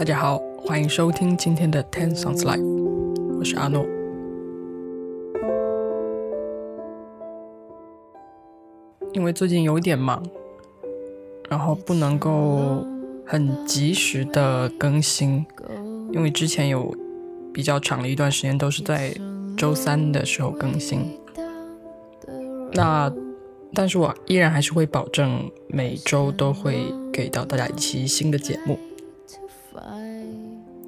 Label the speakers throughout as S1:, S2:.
S1: 大家好，欢迎收听今天的 Ten Songs Live，我是阿诺。因为最近有点忙，然后不能够很及时的更新，因为之前有比较长的一段时间都是在周三的时候更新。那，但是我依然还是会保证每周都会给到大家一期新的节目。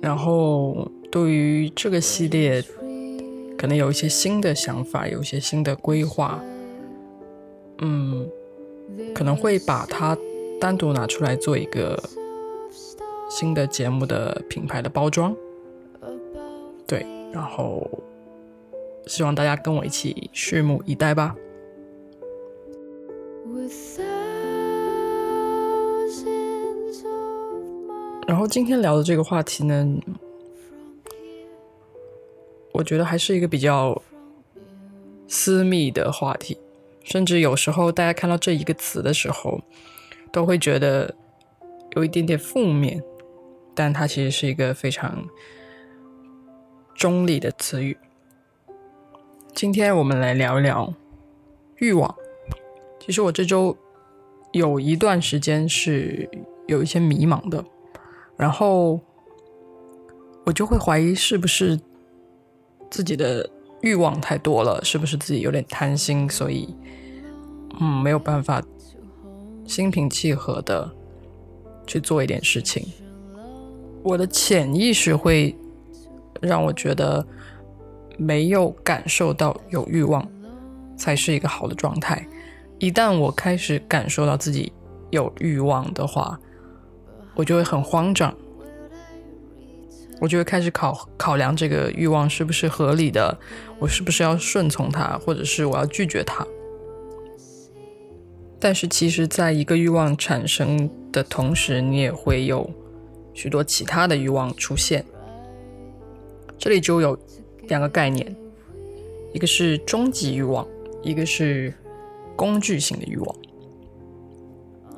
S1: 然后对于这个系列，可能有一些新的想法，有一些新的规划。嗯，可能会把它单独拿出来做一个新的节目的品牌的包装。对，然后希望大家跟我一起拭目以待吧。然后今天聊的这个话题呢，我觉得还是一个比较私密的话题，甚至有时候大家看到这一个词的时候，都会觉得有一点点负面，但它其实是一个非常中立的词语。今天我们来聊一聊欲望。其实我这周有一段时间是有一些迷茫的。然后我就会怀疑是不是自己的欲望太多了，是不是自己有点贪心，所以嗯没有办法心平气和的去做一点事情。我的潜意识会让我觉得没有感受到有欲望才是一个好的状态。一旦我开始感受到自己有欲望的话，我就会很慌张，我就会开始考考量这个欲望是不是合理的，我是不是要顺从它，或者是我要拒绝它。但是其实，在一个欲望产生的同时，你也会有许多其他的欲望出现。这里就有两个概念，一个是终极欲望，一个是工具性的欲望。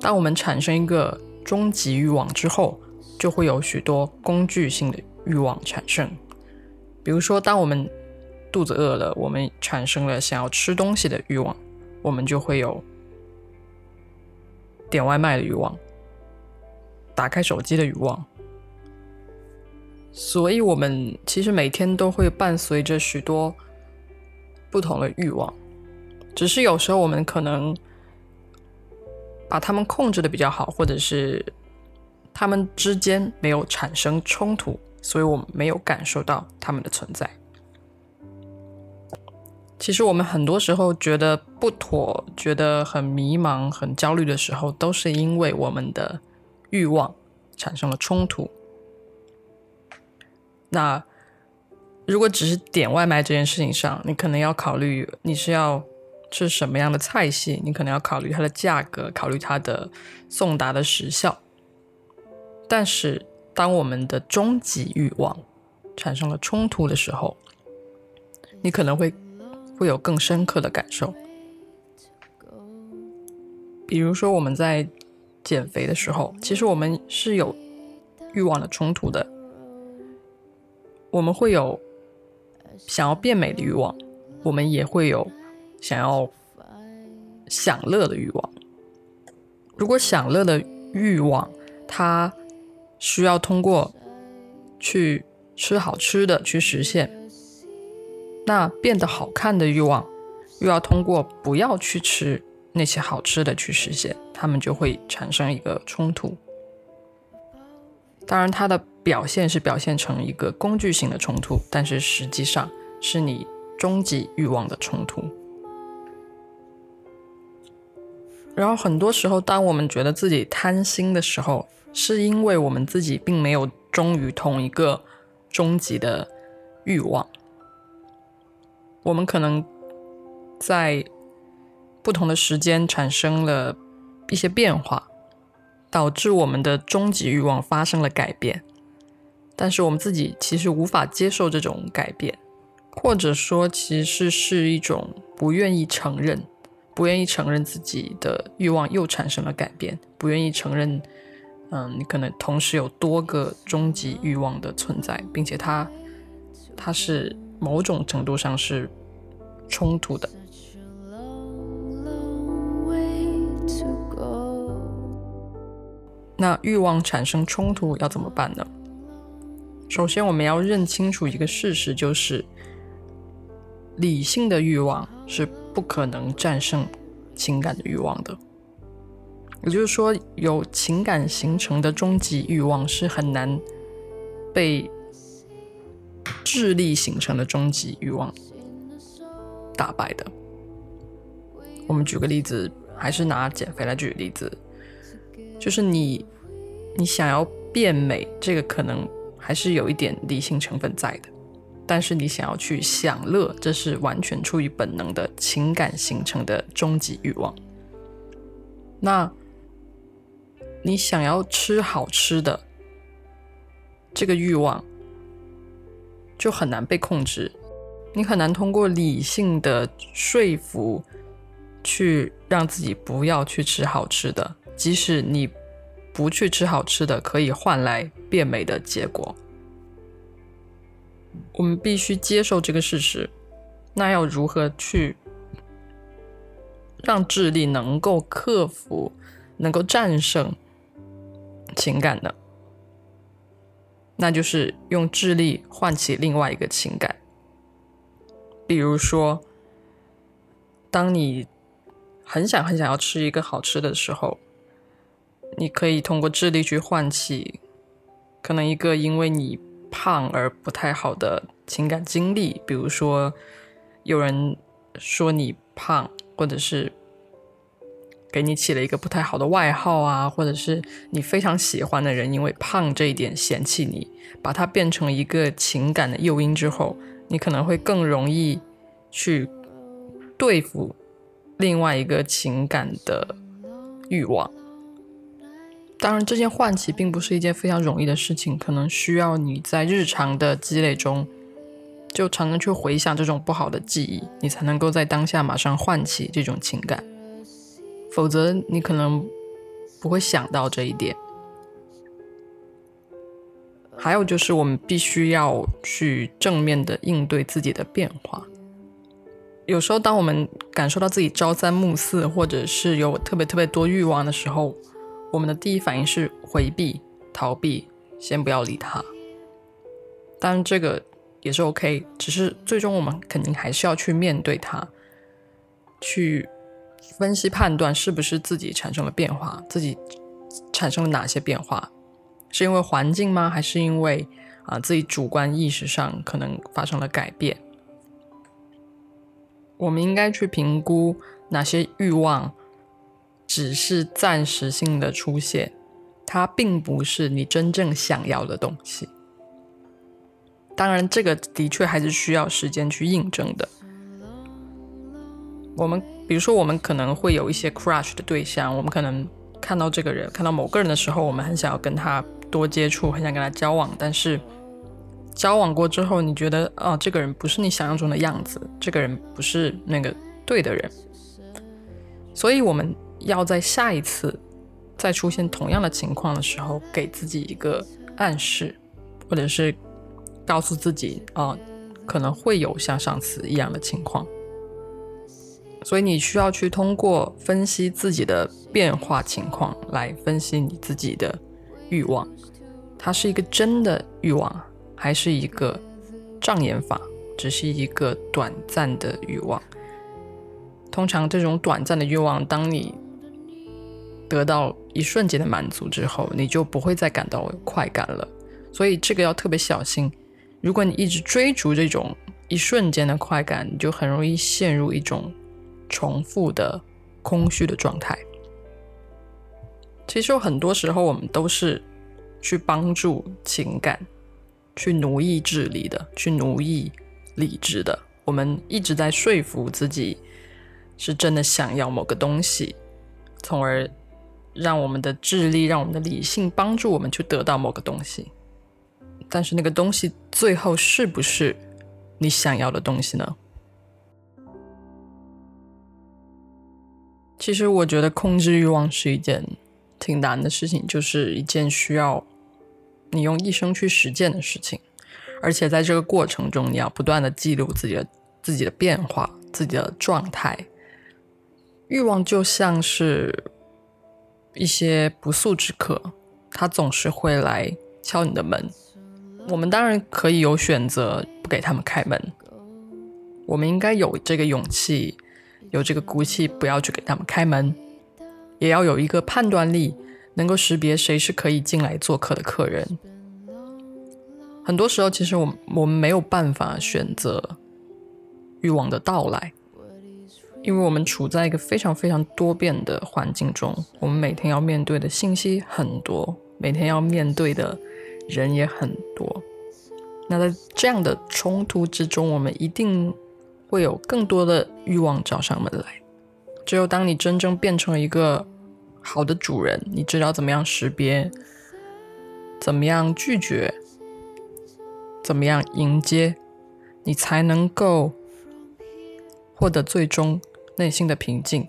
S1: 当我们产生一个终极欲望之后，就会有许多工具性的欲望产生。比如说，当我们肚子饿了，我们产生了想要吃东西的欲望，我们就会有点外卖的欲望，打开手机的欲望。所以，我们其实每天都会伴随着许多不同的欲望，只是有时候我们可能。把他们控制的比较好，或者是他们之间没有产生冲突，所以我们没有感受到他们的存在。其实我们很多时候觉得不妥，觉得很迷茫、很焦虑的时候，都是因为我们的欲望产生了冲突。那如果只是点外卖这件事情上，你可能要考虑你是要。是什么样的菜系？你可能要考虑它的价格，考虑它的送达的时效。但是，当我们的终极欲望产生了冲突的时候，你可能会会有更深刻的感受。比如说，我们在减肥的时候，其实我们是有欲望的冲突的。我们会有想要变美的欲望，我们也会有。想要享乐的欲望，如果享乐的欲望，它需要通过去吃好吃的去实现，那变得好看的欲望，又要通过不要去吃那些好吃的去实现，他们就会产生一个冲突。当然，它的表现是表现成一个工具性的冲突，但是实际上是你终极欲望的冲突。然后很多时候，当我们觉得自己贪心的时候，是因为我们自己并没有忠于同一个终极的欲望。我们可能在不同的时间产生了一些变化，导致我们的终极欲望发生了改变。但是我们自己其实无法接受这种改变，或者说其实是一种不愿意承认。不愿意承认自己的欲望又产生了改变，不愿意承认嗯，你可能同时有多个终极欲望的存在，并且它它是某种程度上是冲突的。那欲望产生冲突要怎么办呢？首先，我们要认清楚一个事实，就是理性的欲望是不可能战胜情感的欲望的。也就是说，由情感形成的终极欲望是很难被智力形成的终极欲望打败的。我们举个例子，还是拿减肥来举例子，就是你你想要变美，这个可能还是有一点理性成分在的，但是你想要去享乐，这是完全出于本能的情感形成的终极欲望。那你想要吃好吃的，这个欲望就很难被控制。你很难通过理性的说服去让自己不要去吃好吃的，即使你不去吃好吃的，可以换来变美的结果。我们必须接受这个事实。那要如何去让智力能够克服、能够战胜？情感的，那就是用智力唤起另外一个情感。比如说，当你很想很想要吃一个好吃的时候，你可以通过智力去唤起可能一个因为你胖而不太好的情感经历。比如说，有人说你胖，或者是。给你起了一个不太好的外号啊，或者是你非常喜欢的人因为胖这一点嫌弃你，把它变成一个情感的诱因之后，你可能会更容易去对付另外一个情感的欲望。当然，这件唤起并不是一件非常容易的事情，可能需要你在日常的积累中，就常常去回想这种不好的记忆，你才能够在当下马上唤起这种情感。否则，你可能不会想到这一点。还有就是，我们必须要去正面的应对自己的变化。有时候，当我们感受到自己朝三暮四，或者是有特别特别多欲望的时候，我们的第一反应是回避、逃避，先不要理他。当然，这个也是 OK，只是最终我们肯定还是要去面对它，去。分析判断是不是自己产生了变化，自己产生了哪些变化？是因为环境吗？还是因为啊自己主观意识上可能发生了改变？我们应该去评估哪些欲望只是暂时性的出现，它并不是你真正想要的东西。当然，这个的确还是需要时间去印证的。我们。比如说，我们可能会有一些 crush 的对象，我们可能看到这个人，看到某个人的时候，我们很想要跟他多接触，很想跟他交往。但是交往过之后，你觉得啊，这个人不是你想象中的样子，这个人不是那个对的人。所以我们要在下一次再出现同样的情况的时候，给自己一个暗示，或者是告诉自己啊，可能会有像上次一样的情况。所以你需要去通过分析自己的变化情况来分析你自己的欲望，它是一个真的欲望，还是一个障眼法，只是一个短暂的欲望。通常这种短暂的欲望，当你得到一瞬间的满足之后，你就不会再感到快感了。所以这个要特别小心。如果你一直追逐这种一瞬间的快感，你就很容易陷入一种。重复的空虚的状态，其实有很多时候我们都是去帮助情感，去奴役智力的，去奴役理智的。我们一直在说服自己是真的想要某个东西，从而让我们的智力、让我们的理性帮助我们去得到某个东西。但是那个东西最后是不是你想要的东西呢？其实我觉得控制欲望是一件挺难的事情，就是一件需要你用一生去实践的事情，而且在这个过程中，你要不断的记录自己的自己的变化、自己的状态。欲望就像是一些不速之客，他总是会来敲你的门。我们当然可以有选择不给他们开门，我们应该有这个勇气，有这个骨气，不要去给他们开门。也要有一个判断力，能够识别谁是可以进来做客的客人。很多时候，其实我我们没有办法选择欲望的到来，因为我们处在一个非常非常多变的环境中，我们每天要面对的信息很多，每天要面对的人也很多。那在这样的冲突之中，我们一定会有更多的欲望找上门来。只有当你真正变成一个好的主人，你知道怎么样识别，怎么样拒绝，怎么样迎接，你才能够获得最终内心的平静。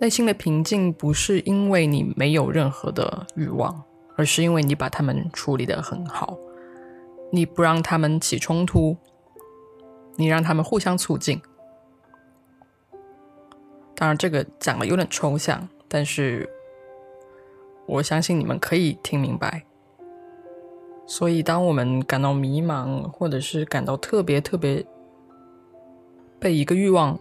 S1: 内心的平静不是因为你没有任何的欲望，而是因为你把他们处理得很好，你不让他们起冲突，你让他们互相促进。当然，这个讲的有点抽象，但是我相信你们可以听明白。所以，当我们感到迷茫，或者是感到特别特别被一个欲望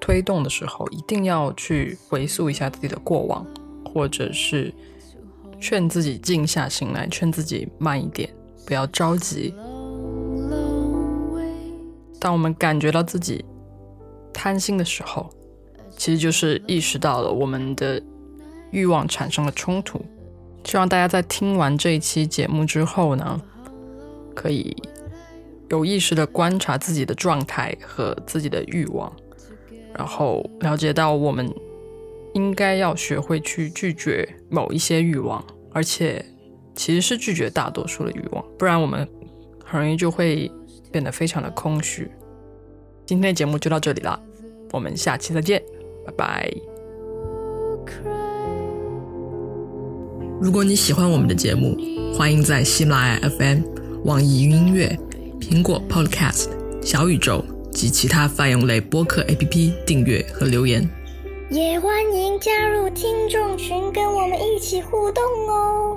S1: 推动的时候，一定要去回溯一下自己的过往，或者是劝自己静下心来，劝自己慢一点，不要着急。当我们感觉到自己贪心的时候，其实就是意识到了我们的欲望产生了冲突。希望大家在听完这一期节目之后呢，可以有意识的观察自己的状态和自己的欲望，然后了解到我们应该要学会去拒绝某一些欲望，而且其实是拒绝大多数的欲望，不然我们很容易就会变得非常的空虚。今天的节目就到这里了，我们下期再见。拜拜。如果你喜欢我们的节目，欢迎在喜马拉雅 FM、网易云音乐、苹果 Podcast、小宇宙及其他泛用类播客 APP 订阅和留言。
S2: 也欢迎加入听众群，跟我们一起互动哦。